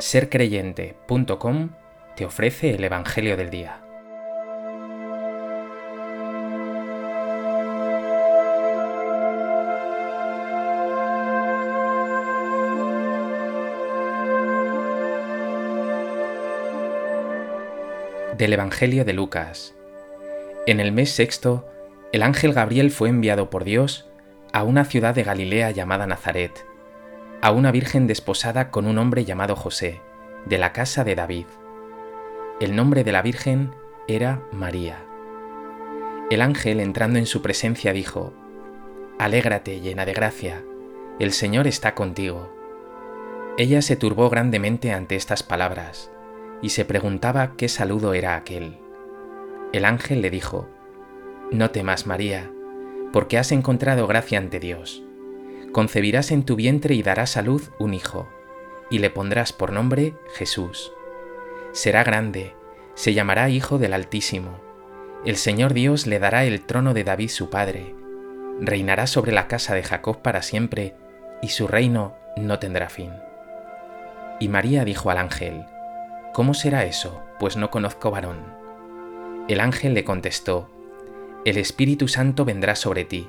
sercreyente.com te ofrece el Evangelio del Día. Del Evangelio de Lucas. En el mes sexto, el ángel Gabriel fue enviado por Dios a una ciudad de Galilea llamada Nazaret a una virgen desposada con un hombre llamado José, de la casa de David. El nombre de la virgen era María. El ángel entrando en su presencia dijo, Alégrate llena de gracia, el Señor está contigo. Ella se turbó grandemente ante estas palabras y se preguntaba qué saludo era aquel. El ángel le dijo, No temas María, porque has encontrado gracia ante Dios concebirás en tu vientre y darás a luz un hijo, y le pondrás por nombre Jesús. Será grande, se llamará Hijo del Altísimo. El Señor Dios le dará el trono de David su padre. Reinará sobre la casa de Jacob para siempre, y su reino no tendrá fin. Y María dijo al ángel, ¿Cómo será eso? Pues no conozco varón. El ángel le contestó, El Espíritu Santo vendrá sobre ti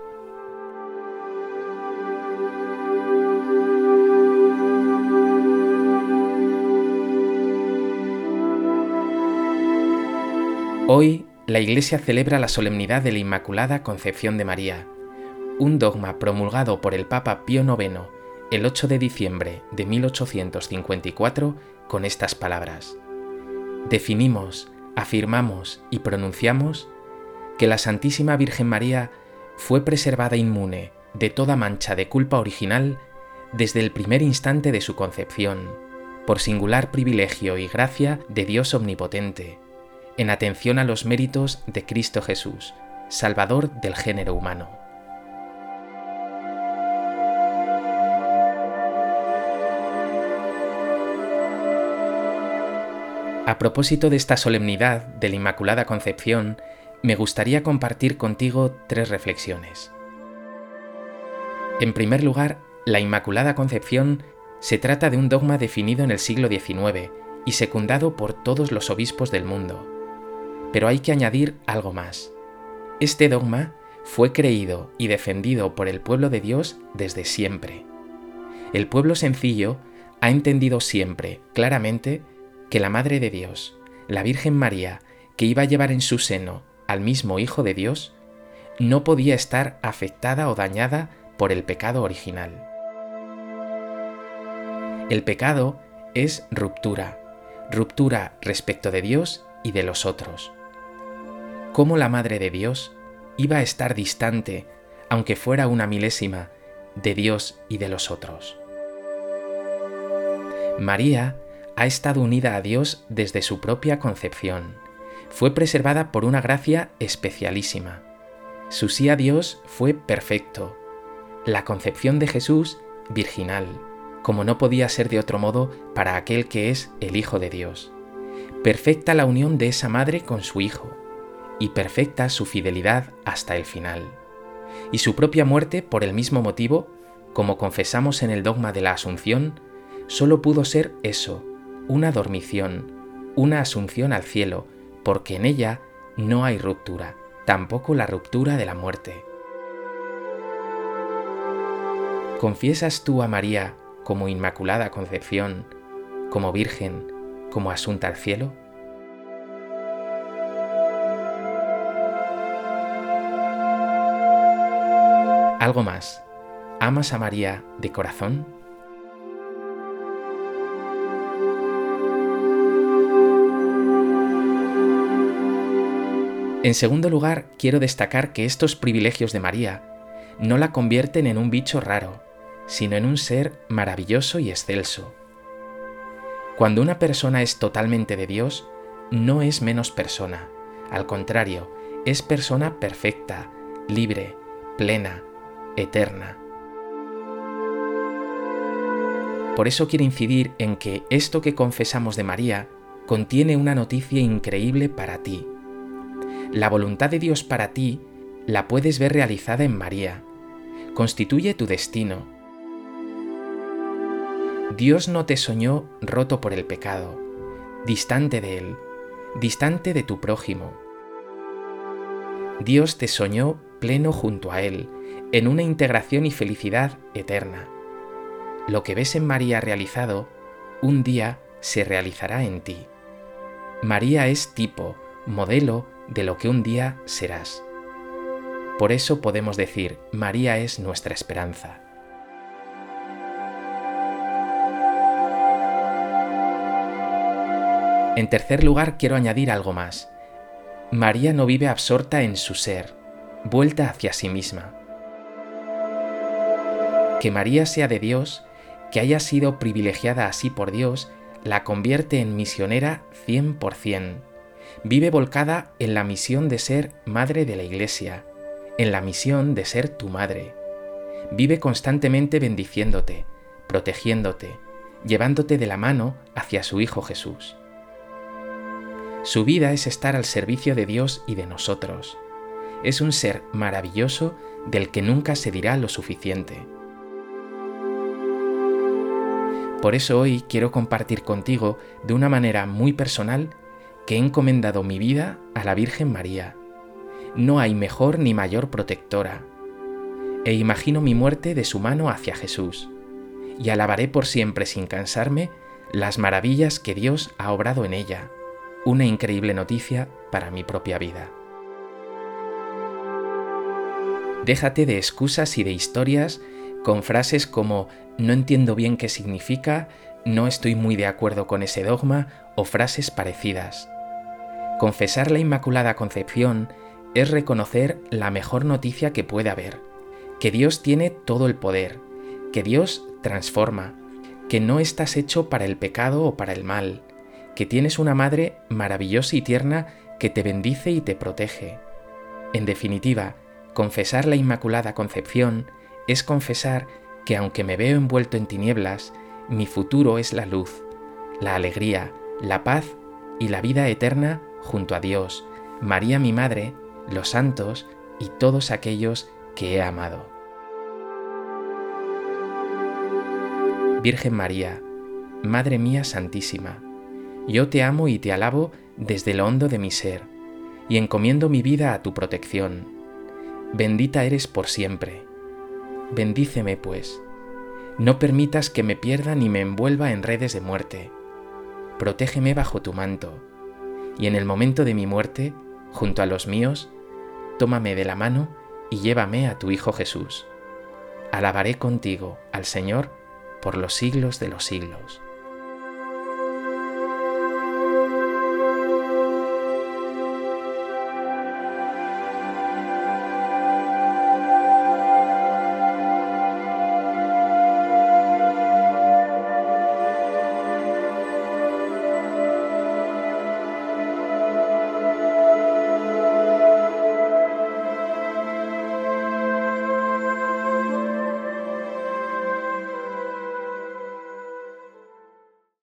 Hoy la Iglesia celebra la solemnidad de la Inmaculada Concepción de María, un dogma promulgado por el Papa Pío IX el 8 de diciembre de 1854 con estas palabras. Definimos, afirmamos y pronunciamos que la Santísima Virgen María fue preservada inmune de toda mancha de culpa original desde el primer instante de su concepción, por singular privilegio y gracia de Dios Omnipotente en atención a los méritos de Cristo Jesús, Salvador del género humano. A propósito de esta solemnidad de la Inmaculada Concepción, me gustaría compartir contigo tres reflexiones. En primer lugar, la Inmaculada Concepción se trata de un dogma definido en el siglo XIX y secundado por todos los obispos del mundo, pero hay que añadir algo más. Este dogma fue creído y defendido por el pueblo de Dios desde siempre. El pueblo sencillo ha entendido siempre, claramente, que la Madre de Dios, la Virgen María, que iba a llevar en su seno al mismo Hijo de Dios, no podía estar afectada o dañada por el pecado original. El pecado es ruptura, ruptura respecto de Dios y de los otros cómo la Madre de Dios iba a estar distante, aunque fuera una milésima, de Dios y de los otros. María ha estado unida a Dios desde su propia concepción. Fue preservada por una gracia especialísima. Su sí a Dios fue perfecto. La concepción de Jesús, virginal, como no podía ser de otro modo para aquel que es el Hijo de Dios. Perfecta la unión de esa madre con su Hijo y perfecta su fidelidad hasta el final. Y su propia muerte, por el mismo motivo, como confesamos en el dogma de la Asunción, solo pudo ser eso, una dormición, una asunción al cielo, porque en ella no hay ruptura, tampoco la ruptura de la muerte. ¿Confiesas tú a María como Inmaculada Concepción, como Virgen, como asunta al cielo? Algo más. ¿Amas a María de corazón? En segundo lugar, quiero destacar que estos privilegios de María no la convierten en un bicho raro, sino en un ser maravilloso y excelso. Cuando una persona es totalmente de Dios, no es menos persona. Al contrario, es persona perfecta, libre, plena, eterna. Por eso quiero incidir en que esto que confesamos de María contiene una noticia increíble para ti. La voluntad de Dios para ti la puedes ver realizada en María. Constituye tu destino. Dios no te soñó roto por el pecado, distante de Él, distante de tu prójimo. Dios te soñó pleno junto a Él, en una integración y felicidad eterna. Lo que ves en María realizado, un día se realizará en ti. María es tipo, modelo de lo que un día serás. Por eso podemos decir, María es nuestra esperanza. En tercer lugar, quiero añadir algo más. María no vive absorta en su ser, vuelta hacia sí misma. Que María sea de Dios, que haya sido privilegiada así por Dios, la convierte en misionera 100%. Vive volcada en la misión de ser madre de la Iglesia, en la misión de ser tu madre. Vive constantemente bendiciéndote, protegiéndote, llevándote de la mano hacia su Hijo Jesús. Su vida es estar al servicio de Dios y de nosotros. Es un ser maravilloso del que nunca se dirá lo suficiente. Por eso hoy quiero compartir contigo de una manera muy personal que he encomendado mi vida a la Virgen María. No hay mejor ni mayor protectora. E imagino mi muerte de su mano hacia Jesús, y alabaré por siempre sin cansarme las maravillas que Dios ha obrado en ella. Una increíble noticia para mi propia vida. Déjate de excusas y de historias con frases como no entiendo bien qué significa, no estoy muy de acuerdo con ese dogma o frases parecidas. Confesar la Inmaculada Concepción es reconocer la mejor noticia que puede haber, que Dios tiene todo el poder, que Dios transforma, que no estás hecho para el pecado o para el mal, que tienes una madre maravillosa y tierna que te bendice y te protege. En definitiva, confesar la Inmaculada Concepción es confesar que aunque me veo envuelto en tinieblas, mi futuro es la luz, la alegría, la paz y la vida eterna junto a Dios, María mi Madre, los santos y todos aquellos que he amado. Virgen María, Madre mía Santísima, yo te amo y te alabo desde lo hondo de mi ser, y encomiendo mi vida a tu protección. Bendita eres por siempre Bendíceme, pues. No permitas que me pierda ni me envuelva en redes de muerte. Protégeme bajo tu manto, y en el momento de mi muerte, junto a los míos, tómame de la mano y llévame a tu Hijo Jesús. Alabaré contigo al Señor por los siglos de los siglos.